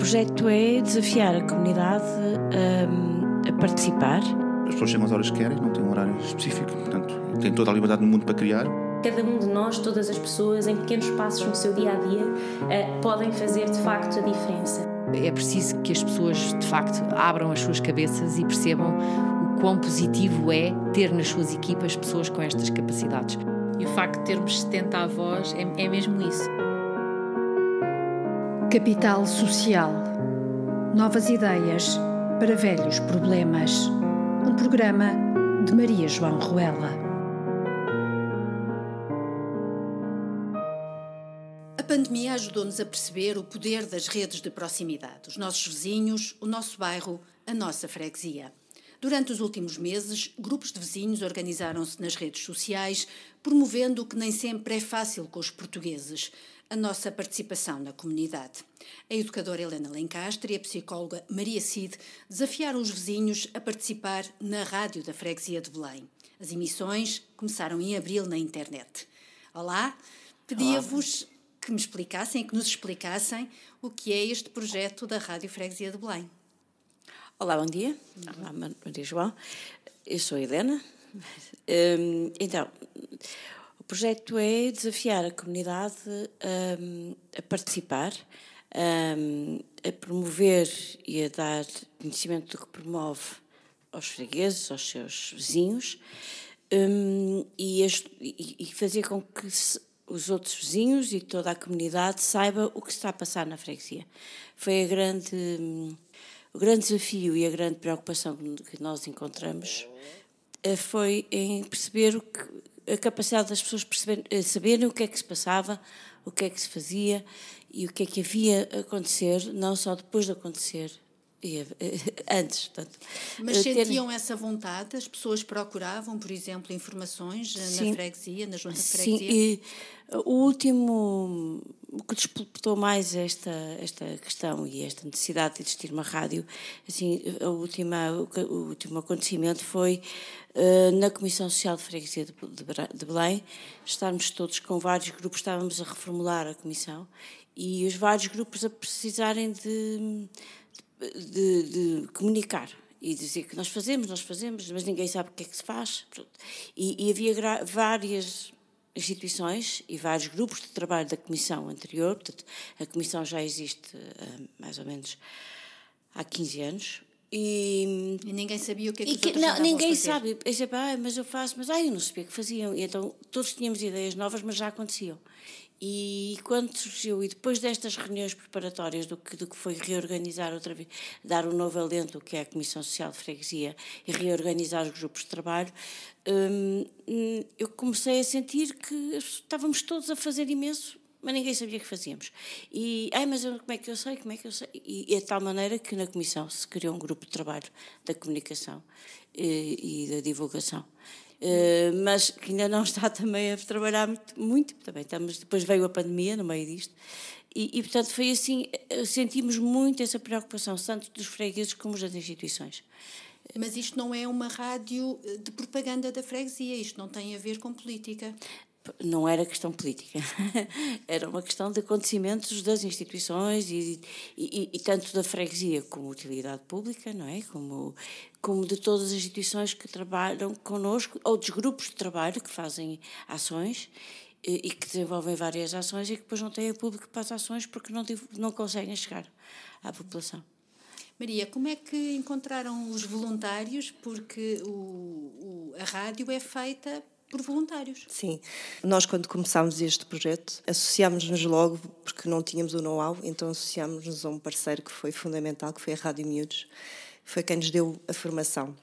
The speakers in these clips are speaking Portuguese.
projeto é desafiar a comunidade a, a participar. As pessoas chegam às horas que querem, não têm um horário específico, portanto, têm toda a liberdade no mundo para criar. Cada um de nós, todas as pessoas, em pequenos passos no seu dia a dia, podem fazer de facto a diferença. É preciso que as pessoas, de facto, abram as suas cabeças e percebam o quão positivo é ter nas suas equipas pessoas com estas capacidades. E o facto de termos 70 avós é, é mesmo isso. Capital Social. Novas ideias para velhos problemas. Um programa de Maria João Ruela. A pandemia ajudou-nos a perceber o poder das redes de proximidade, os nossos vizinhos, o nosso bairro, a nossa freguesia. Durante os últimos meses, grupos de vizinhos organizaram-se nas redes sociais, promovendo o que nem sempre é fácil com os portugueses, a nossa participação na comunidade. A educadora Helena Lencastre e a psicóloga Maria Cid desafiaram os vizinhos a participar na rádio da freguesia de Belém. As emissões começaram em abril na internet. Olá, pedia-vos que me explicassem, que nos explicassem o que é este projeto da Rádio Freguesia de Belém. Olá, bom dia. Olá, Maria João. Eu sou a Helena. Hum, então, projeto é desafiar a comunidade um, a participar, um, a promover e a dar conhecimento do que promove aos fregueses, aos seus vizinhos, um, e, e, fazer com que os outros vizinhos e toda a comunidade saiba o que está a passar na freguesia. Foi grande, o grande desafio e a grande preocupação que nós encontramos eh, foi em perceber o que a capacidade das pessoas perceber, eh, saberem o que é que se passava, o que é que se fazia e o que é que havia a acontecer, não só depois de acontecer, eh, antes. Portanto, Mas sentiam ter... essa vontade? As pessoas procuravam, por exemplo, informações eh, sim, na freguesia, na junta de freguesia? Sim, e o último, o que disputou mais esta, esta questão e esta necessidade de existir uma rádio, assim, a última, o, o último acontecimento foi uh, na Comissão Social de Freguesia de, de, de Belém, estarmos todos com vários grupos, estávamos a reformular a comissão e os vários grupos a precisarem de de, de comunicar e dizer que nós fazemos, nós fazemos, mas ninguém sabe o que é que se faz. E, e havia várias instituições e vários grupos de trabalho da comissão anterior, portanto, a comissão já existe uh, mais ou menos há 15 anos. E, e ninguém sabia o que é que, que não, Ninguém sabe. Eu sempre, ah, mas eu faço, mas ah, eu não sabia que faziam. E então todos tínhamos ideias novas, mas já aconteciam. E quando surgiu, e depois destas reuniões preparatórias do que, do que foi reorganizar outra vez, dar um novo alento, que é a Comissão Social de Freguesia, e reorganizar os grupos de trabalho, hum, eu comecei a sentir que estávamos todos a fazer imenso, mas ninguém sabia o que fazíamos. E, ai, mas eu, como é que eu sei, como é que eu sei? E, e é de tal maneira que na Comissão se criou um grupo de trabalho da comunicação e, e da divulgação. Uh, mas que ainda não está também a trabalhar muito, muito, também estamos, depois veio a pandemia no meio disto, e, e, portanto foi assim, eh, sentimos muito essa preocupação, tanto dos fregueses como das instituições. Mas isto não é uma rádio eh, de propaganda da freguesia, isto não tem a ver com política não era questão política, era uma questão de acontecimentos das instituições e, e, e, tanto da freguesia como utilidade pública, não é? Como, como de todas as instituições que trabalham connosco, ou dos grupos de trabalho que fazem ações e, e que desenvolvem várias ações e que depois não têm público para as ações porque não, não conseguem chegar à população. Maria, como é que encontraram os voluntários? Porque o, o, a rádio é feita por voluntários. Sim, nós quando começámos este projeto associámos-nos logo, porque não tínhamos o know-how, então associámos-nos a um parceiro que foi fundamental, que foi a Rádio Miúdos, foi quem nos deu a formação.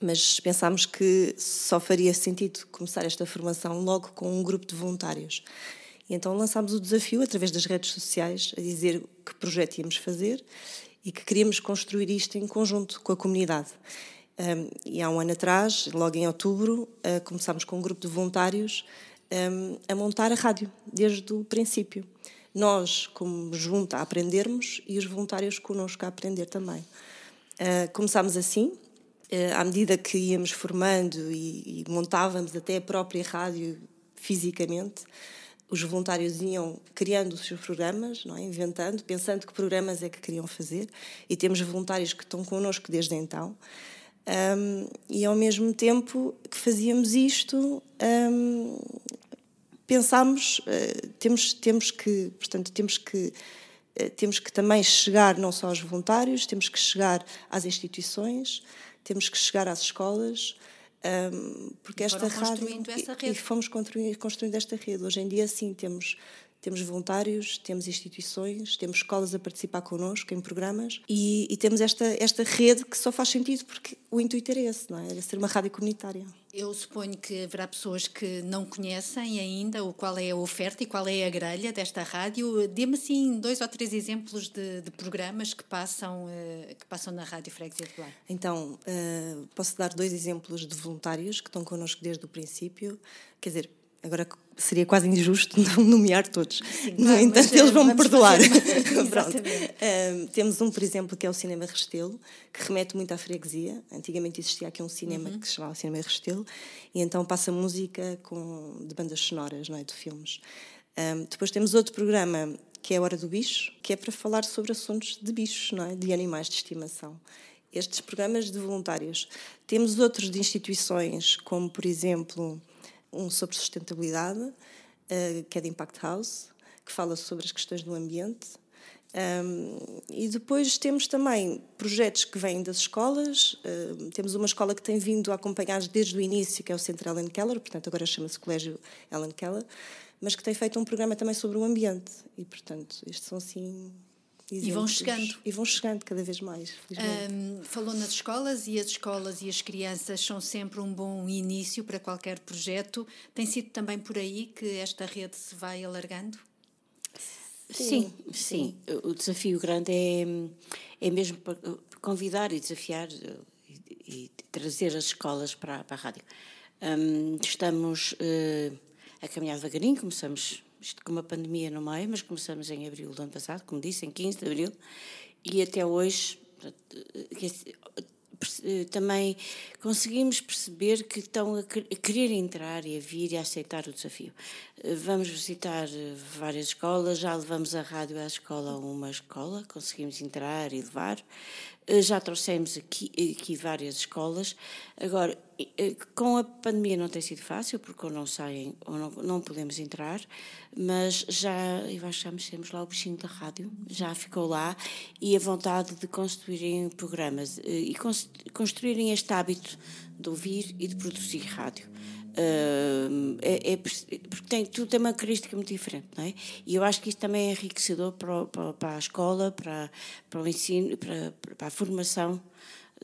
Mas pensámos que só faria sentido começar esta formação logo com um grupo de voluntários. E então lançámos o desafio, através das redes sociais, a dizer que projeto íamos fazer e que queríamos construir isto em conjunto com a comunidade. Um, e há um ano atrás, logo em outubro, uh, começámos com um grupo de voluntários um, a montar a rádio, desde o princípio. Nós, como junta, a aprendermos e os voluntários connosco a aprender também. Uh, começámos assim, uh, à medida que íamos formando e, e, montávamos até a própria rádio fisicamente, os voluntários iam criando os seus programas, não é? inventando, pensando que programas é que queriam fazer, e temos voluntários que estão connosco desde então. Um, e ao mesmo tempo que fazíamos isto, um, pensámos, uh, temos, temos que, portanto, temos que uh, temos que também chegar não só aos voluntários, temos que chegar às instituições, temos que chegar às escolas, um, porque e esta rádio essa rede. E, fomos construindo, construindo esta rede. Hoje em dia, sim, temos temos voluntários, temos instituições, temos escolas a participar connosco em programas e, e, temos esta, esta rede que só faz sentido porque o intuito era esse, não é? Era ser uma rádio comunitária. Eu suponho que haverá pessoas que não conhecem ainda o qual é a oferta e qual é a grelha desta rádio. Dê-me assim dois ou três exemplos de, de programas que passam, uh, que passam na Rádio Freguesia de Belém. Então, uh, posso dar dois exemplos de voluntários que estão connosco desde o princípio. Quer dizer, agora seria quase injusto não nomear todos. Sim, no claro, entanto, eles vão me perdoar. um, temos um, por exemplo, que é o Cinema Restelo, que remete muito à freguesia. Antigamente existia aqui um cinema uhum. que se chamava Cinema Restelo, e então passa música com, de bandas sonoras, não é? de filmes. Um, depois temos outro programa que é a Hora do Bicho, que é para falar sobre assuntos de bichos, não é? de animais de estimação estes programas de voluntários. Temos outros de instituições, como por exemplo um sobre sustentabilidade, uh, que é de Impact House, que fala sobre as questões do ambiente. Um, e depois temos também projetos que vêm das escolas. Uh, temos uma escola que tem vindo a acompanhar desde o início, que é o Centro Ellen Keller, portanto agora chama-se Colégio Ellen Keller, mas que tem feito um programa também sobre o ambiente. E, portanto, estes são assim e vão chegando. E vão chegando cada vez mais. Um, falou nas escolas e as escolas e as crianças são sempre um bom início para qualquer projeto. Tem sido também por aí que esta rede se vai alargando? Sim, sim. sim. O desafio grande é, é mesmo convidar e desafiar e, e trazer as escolas para, para a rádio. Um, estamos uh, a caminhar devagarinho, começamos isto com uma pandemia no meio, mas começamos em abril do ano passado, como disse, em 15 de abril, e até hoje também conseguimos perceber que estão a querer entrar e a vir e a aceitar o desafio. Vamos visitar várias escolas, já levamos a rádio à escola uma escola, conseguimos entrar e levar. Eh, já trouxemos aqui, aqui várias escolas. Agora, eh, com a pandemia não tem sido fácil, porque ou não saem ou não, não podemos entrar, mas já, eu acho que já mexemos lá o bichinho da rádio, já ficou lá, e a vontade de construírem programas eh, e construírem este hábito de ouvir e de produzir rádio. Uh, é, é, porque tem, tudo tem uma característica muito diferente, não é? E eu acho que isso também é enriquecedor para, para, para a escola, para, para o ensino, para, para a formação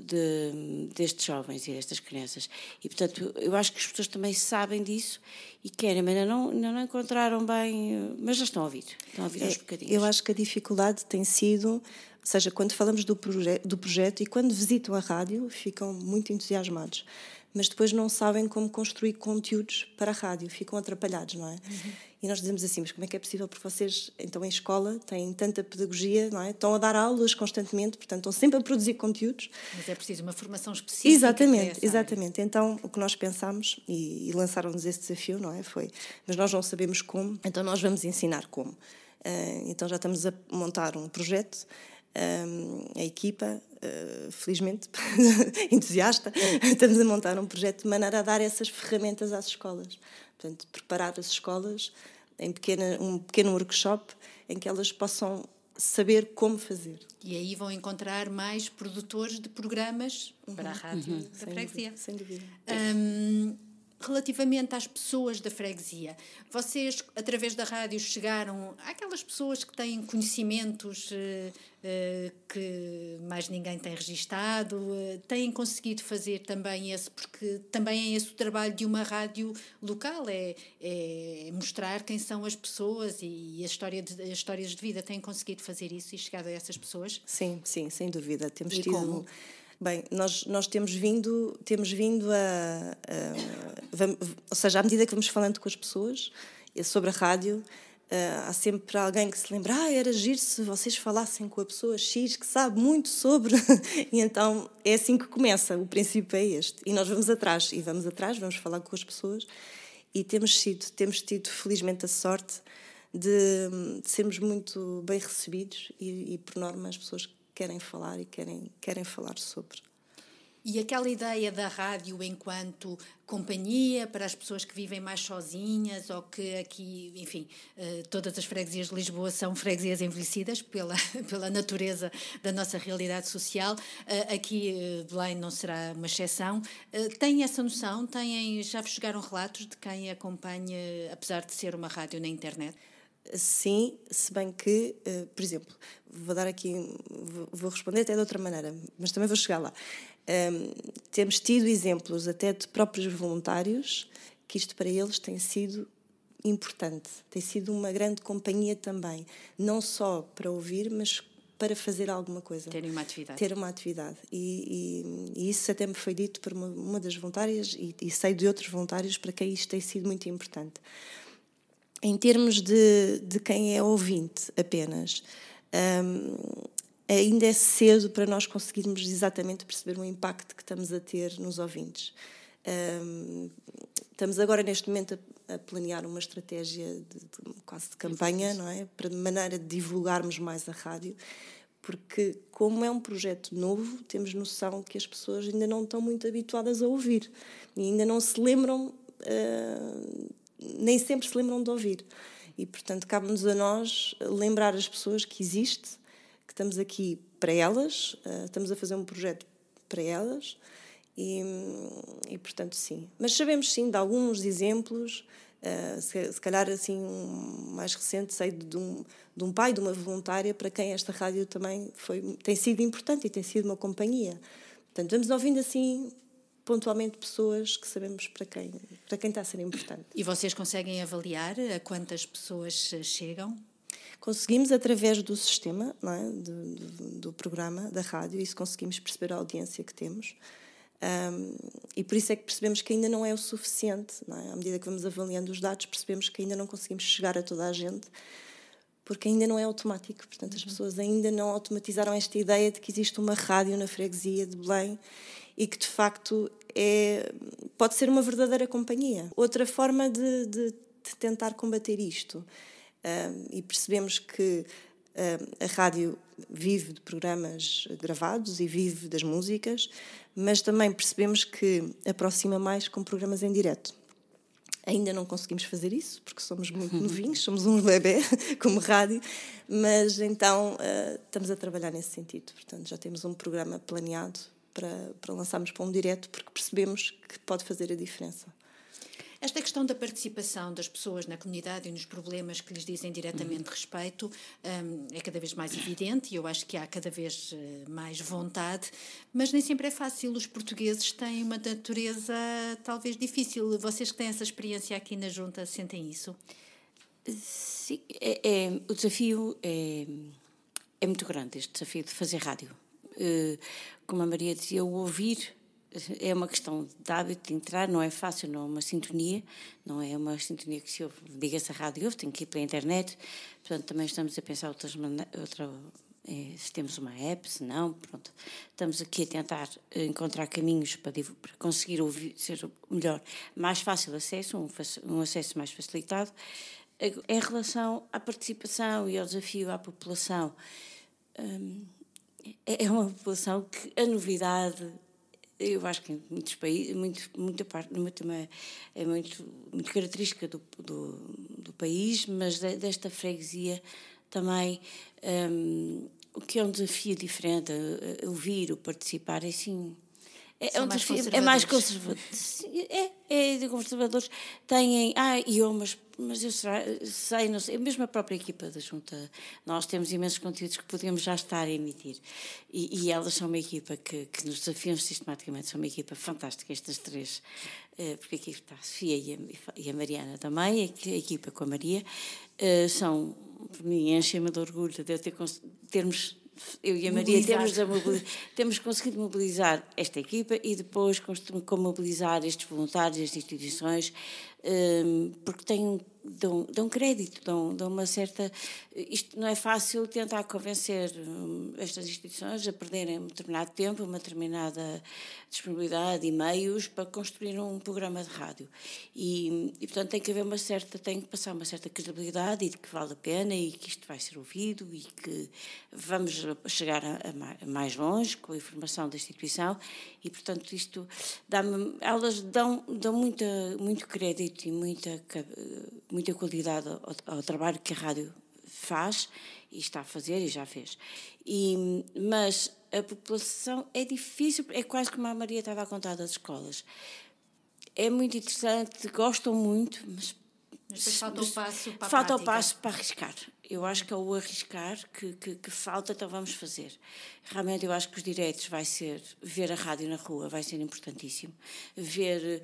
de, destes jovens e destas crianças. E, portanto, eu acho que as pessoas também sabem disso e querem, mas ainda não, ainda não encontraram bem, mas já estão a ouvir, estão a ouvir aos é, bocadinhos. Eu acho que a dificuldade tem sido, ou seja, quando falamos do, proje do projeto e quando visitam a rádio, ficam muito entusiasmados mas depois não sabem como construir conteúdos para a rádio, ficam atrapalhados, não é? Uhum. E nós dizemos assim, mas como é que é possível porque vocês, então em escola, têm tanta pedagogia, não é? Estão a dar aulas constantemente, portanto estão sempre a produzir conteúdos. Mas é preciso uma formação específica. Exatamente, exatamente. Então o que nós pensamos, e, e lançaram-nos esse desafio, não é? Foi, mas nós não sabemos como, então nós vamos ensinar como. Uh, então já estamos a montar um projeto a equipa, uh, felizmente entusiasta, estamos a montar um projeto de maneira a dar essas ferramentas às escolas. Portanto, preparar as escolas em pequena, um pequeno workshop em que elas possam saber como fazer. E aí vão encontrar mais produtores de programas uhum. para a rádio uhum. da freguesia. Sem dúvida. Um, relativamente às pessoas da freguesia, vocês, através da rádio, chegaram àquelas pessoas que têm conhecimentos uh, uh, que mais ninguém tem registado, uh, têm conseguido fazer também esse, porque também é esse o trabalho de uma rádio local, é, é mostrar quem são as pessoas e, a história de, as histórias de vida. Têm conseguido fazer isso e chegar a essas pessoas? Sim, sim, sem dúvida. Temos e tido. Como? Bem, nós, nós temos vindo, temos vindo a, a vamos, ou seja, à medida que vamos falando com as pessoas sobre a rádio, Uh, há sempre alguém que se lembra, ah, era giro se vocês falassem com a pessoa X que sabe muito sobre. e então é assim que começa, o princípio é este. E nós vamos atrás, e vamos atrás, vamos falar com as pessoas. e temos sido, temos tido felizmente a sorte de, de sermos muito bem recebidos e, e, por norma as pessoas querem falar e querem, querem falar sobre. E aquela ideia da rádio enquanto companhia para as pessoas que vivem mais sozinhas ou que aqui, enfim, eh, todas as freguesias de Lisboa são freguesias envelhecidas pela, pela natureza da nossa realidade social. Eh, aqui eh, Belém não será uma exceção. Têm essa noção? Têm, já vos chegaram relatos de quem acompanha, apesar de ser uma rádio na internet? Sim, se bem que, por exemplo, vou dar aqui, vou responder até de outra maneira, mas também vou chegar lá. Um, temos tido exemplos até de próprios voluntários que isto para eles tem sido importante, tem sido uma grande companhia também, não só para ouvir, mas para fazer alguma coisa. Ter uma atividade. Ter uma atividade. E, e, e isso até me foi dito por uma, uma das voluntárias e, e, sei de outros voluntários para quem isto tem sido muito importante. Em termos de, de quem é ouvinte apenas, um, ainda é cedo para nós conseguirmos exatamente perceber o impacto que estamos a ter nos ouvintes. Um, estamos agora, neste momento, a, a planear uma estratégia de, de, quase de campanha, não é? Para de maneira de divulgarmos mais a rádio, porque, como é um projeto novo, temos noção que as pessoas ainda não estão muito habituadas a ouvir e ainda não se lembram, uh, nem sempre se lembram de ouvir. E, portanto, cabe-nos a nós lembrar as pessoas que existe que estamos aqui para elas, uh, estamos a fazer um projeto para elas e, e, portanto, sim. Mas sabemos, sim, de alguns exemplos, se, se, calhar, assim, um mais recente, sei de um, de um pai, de uma voluntária, para quem esta rádio também foi, tem sido importante e tem sido uma companhia. Portanto, vamos ouvindo, assim, pontualmente pessoas que sabemos para quem, para quem está a ser importante. E vocês conseguem avaliar a quantas pessoas chegam? Conseguimos, através do sistema, é? do, do, do, programa, da rádio, isso conseguimos perceber a audiência que temos. Um, e por isso é que percebemos que ainda não é o suficiente. Não é? À medida que vamos avaliando os dados, percebemos que ainda não conseguimos chegar a toda a gente, porque ainda não é automático. Portanto, as uhum. pessoas ainda não automatizaram esta ideia de que existe uma rádio na freguesia de Belém e que, de facto, é, pode ser uma verdadeira companhia. Outra forma de, de, de tentar combater isto e percebemos que a rádio vive de programas gravados e vive das músicas, mas também percebemos que aproxima mais com programas em direto. Ainda não conseguimos fazer isso, porque somos muito novinhos, somos uns bebê como rádio, mas então uh, estamos a trabalhar nesse sentido. Portanto, já temos um programa planeado para, para lançarmos para um direto, porque percebemos que pode fazer a diferença. Esta questão da participação das pessoas na comunidade e nos problemas que lhes dizem diretamente respeito um, é cada vez mais evidente e eu acho que há cada vez eh, mais vontade, mas nem sempre é fácil. Os portugueses têm uma natureza talvez difícil. Vocês que têm essa experiência aqui na Junta sentem isso? Sim, é, é, o desafio é, é muito grande, este desafio de fazer rádio. Uh, como a Maria dizia, o ouvir é uma questão de hábito de entrar, não é fácil, não é uma sintonia, não é uma sintonia que se ouve, liga-se a rádio ouve, tem que ir pela internet, portanto também estamos a pensar outras outra, é, se temos uma app, se não, pronto. Estamos aqui a tentar encontrar caminhos para, para conseguir ouvir, ser melhor, mais fácil acesso, um, um acesso mais facilitado. Em relação à participação e ao desafio à população, hum, é, é uma população que a novidade eu acho que em muitos países, muito, muita parte, muito, é muito, muito característica do, do, do país, mas desta freguesia também um, o que é um desafio diferente, ouvir, o participar, é assim. É, é um desafio, é mais conservador. É, é de conservadores. Têm. Ah, e eu, mas mas eu sei, não sei, mesmo a própria equipa da Junta, nós temos imensos conteúdos que podemos já estar a emitir. E, e elas são uma equipa que, que, nos desafiam sistematicamente, são uma equipa fantástica, estas três, eh, porque aqui está a Sofia e a, e a Mariana também, a, equipa com a Maria, eh, são, por mim, enchem-me de orgulho de ter, termos eu e a Maria temos, temos conseguido mobilizar esta equipa e depois como mobilizar estes voluntários, estas instituições, porque tenho dão, dão crédito, dão, dão uma certa. Isto não é fácil tentar convencer hum, estas instituições a perderem um determinado tempo, uma determinada disponibilidade e meios para construir um programa de rádio. E, e, portanto, tem que haver uma certa. tem que passar uma certa credibilidade e de que vale a pena e que isto vai ser ouvido e que vamos chegar a, a mais longe com a informação da instituição e, portanto, isto dá-me. elas dão, dão muita, muito crédito e muita muita qualidade ao, ao, trabalho que a rádio faz e está a fazer e já fez. E, mas a população é difícil, é quase como a Maria estava a contar das escolas. É muito interessante, gostam muito, mas mas falta o passo para Falta o passo para arriscar. Eu acho que é o arriscar que, que, que, falta, então vamos fazer. Realmente eu acho que os direitos vai ser, ver a rádio na rua vai ser importantíssimo. Ver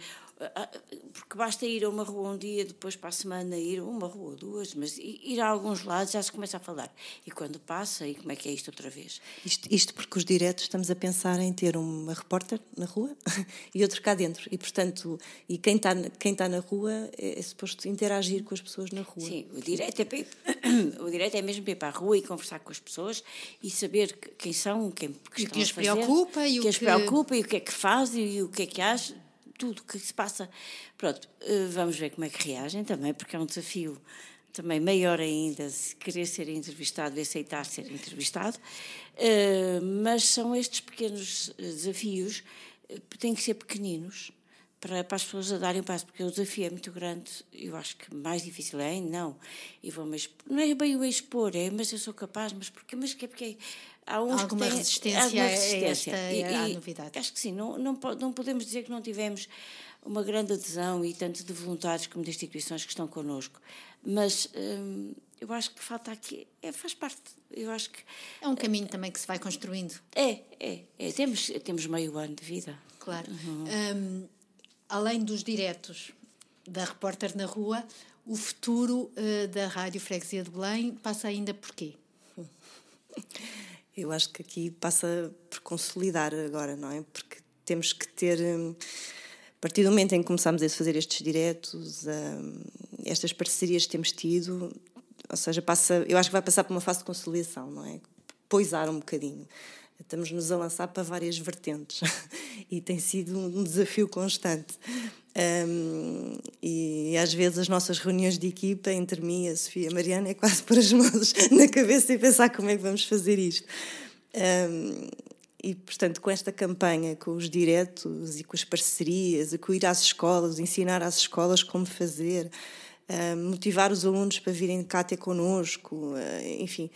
porque basta ir a uma rua um dia, depois para a semana ir a uma rua ou duas, mas ir a alguns lados já se começa a falar. E quando passa, e como é que é isto outra vez? Isto, isto porque os diretos estamos a pensar em ter uma repórter na rua e outro cá dentro. E, portanto, e quem está, quem está na rua é, é suposto interagir com as pessoas na rua. Sim, o direto é, ir, o direto é mesmo para ir para a rua e conversar com as pessoas e saber quem são, quem que, que as preocupa e o que as preocupa e o que é que fazem e o que é que acham tudo o que se passa. Pronto, eh, vamos ver como é que reagem também, porque é um desafio também maior ainda se querer ser entrevistado e aceitar ser entrevistado. Eh, mas são estes pequenos desafios, eh, têm que ser pequeninos para, para as pessoas a darem um passo, porque o desafio é muito grande, eu acho que mais difícil é, não, e vou não é bem o expor, é, mas eu sou capaz, mas porque, mas que é porque há uns alguma, têm, resistência alguma resistência a esta e, e, novidade. Acho que sim, não, não, não podemos dizer que não tivemos uma grande adesão e tanto de voluntários como de instituições que estão connosco, mas hum, eu acho que falta aqui, é, faz parte, eu acho que... É um caminho também que se vai construindo. É, é, é temos, temos meio ano de vida. Claro. Uhum. Um, além dos diretos da repórter na rua, o futuro uh, da Rádio Freguesia de Belém passa ainda por quê? Eu acho que aqui passa por consolidar agora, não é? Porque temos que ter. Hum, a partir do momento em que começámos a fazer estes diretos, hum, estas parcerias que temos tido, ou seja, passa, eu acho que vai passar por uma fase de consolidação, não é? Poisar um bocadinho estamos-nos a lançar para várias vertentes e tem sido um desafio constante. Um, e às vezes as nossas reuniões de equipa, entre mim, a Sofia e a Mariana, é quase pôr as mãos na cabeça e pensar como é que vamos fazer isto. Um, e, portanto, com esta campanha, com os diretos e com as parcerias, e com ir às escolas, ensinar às escolas como fazer, um, motivar os alunos para virem cá ter connosco, enfim,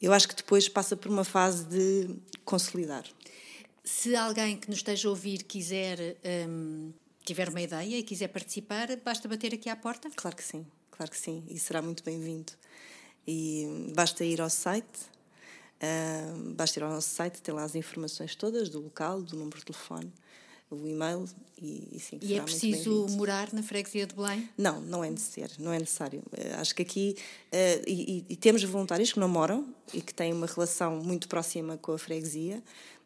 eu acho que depois passa por uma fase de consolidar. Se alguém que nos esteja a ouvir quiser, tiver uma ideia e quiser participar, basta bater aqui à porta? Claro que sim, claro que sim, e será muito bem-vindo. E basta ir ao site, uh, basta ir ao nosso site, tem lá as informações todas do local, do número de telefone o e-mail e, e sim. E é preciso morar na freguesia de Belém? Não, não é necessário. Não é necessário. Uh, acho que aqui uh, e, e, temos voluntários que não moram e que têm uma relação muito próxima com a freguesia.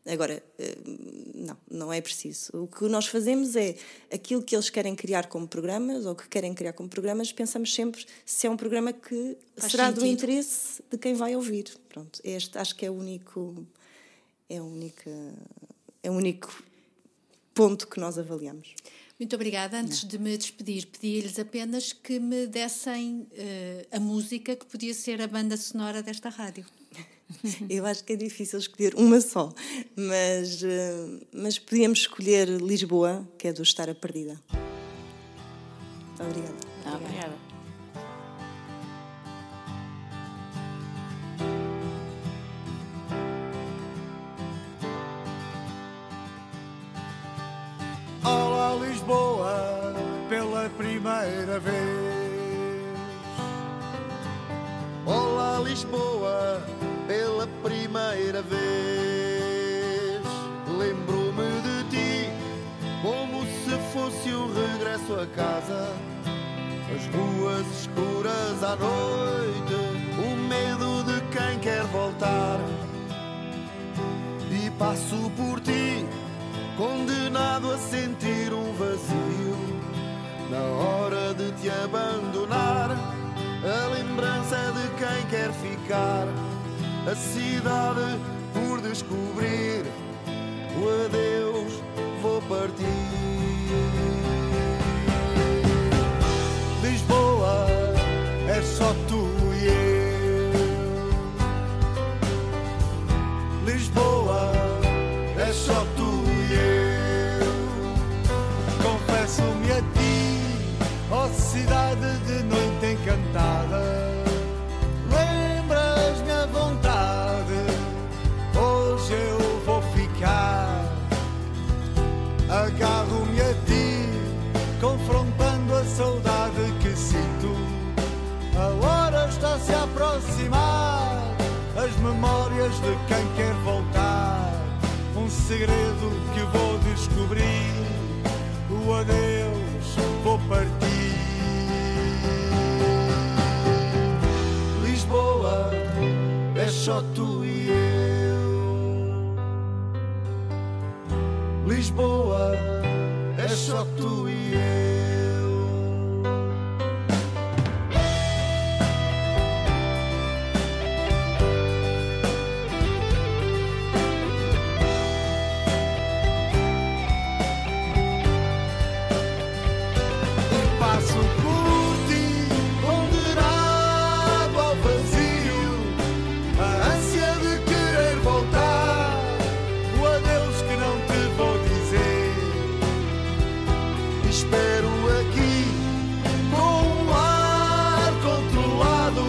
Agora, uh, não, não é preciso. O que nós fazemos é aquilo que eles querem criar como programas ou que querem criar como programas, pensamos sempre se é um programa que Faz será sentido. do interesse de quem vai ouvir. Pronto, este acho que é o único é o único é o único ponto que nós avaliamos. Muito obrigada. Antes Não. de me despedir, pedi-lhes apenas que me dessem uh, a música que podia ser a banda sonora desta rádio. Eu acho que é difícil escolher uma só, mas, uh, mas podíamos escolher Lisboa, que é do Estar a Perdida. Obrigada. Obrigada. Lisboa pela primeira vez. Olá, Lisboa, pela primeira vez. Lembro-me de ti como se fosse o regresso a casa. As ruas escuras à noite, o medo de quem quer voltar. E passo por ti condenado a sentir um vazio na hora de te abandonar. ficar, a cidade por descobrir, o adeus vou partir. Lisboa é só tu quer voltar. Um segredo que vou descobrir, o adeus vou partir. Lisboa é só tu Espero aqui com um ar controlado,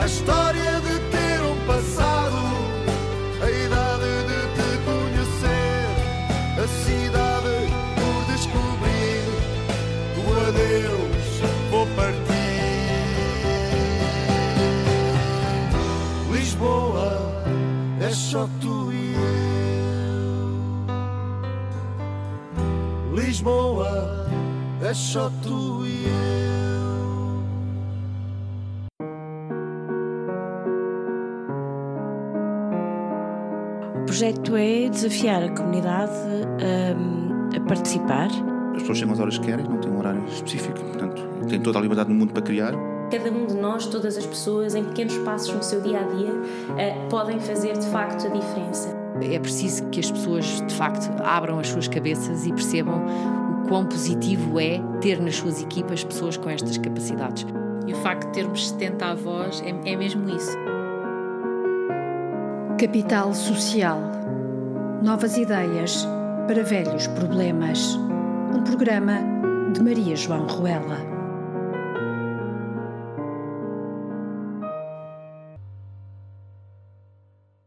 a história Lisboa é só tu e eu. O projeto é desafiar a comunidade hum, a participar. As pessoas chegam às horas que querem, não têm um horário específico, portanto, têm toda a liberdade do mundo para criar. Cada um de nós, todas as pessoas, em pequenos passos no seu dia a dia, eh, podem fazer de facto a diferença. É preciso que as pessoas, de facto, abram as suas cabeças e percebam o quão positivo é ter nas suas equipas pessoas com estas capacidades. E o facto de termos 70 avós é, é mesmo isso. Capital Social. Novas ideias para velhos problemas. Um programa de Maria João Ruela.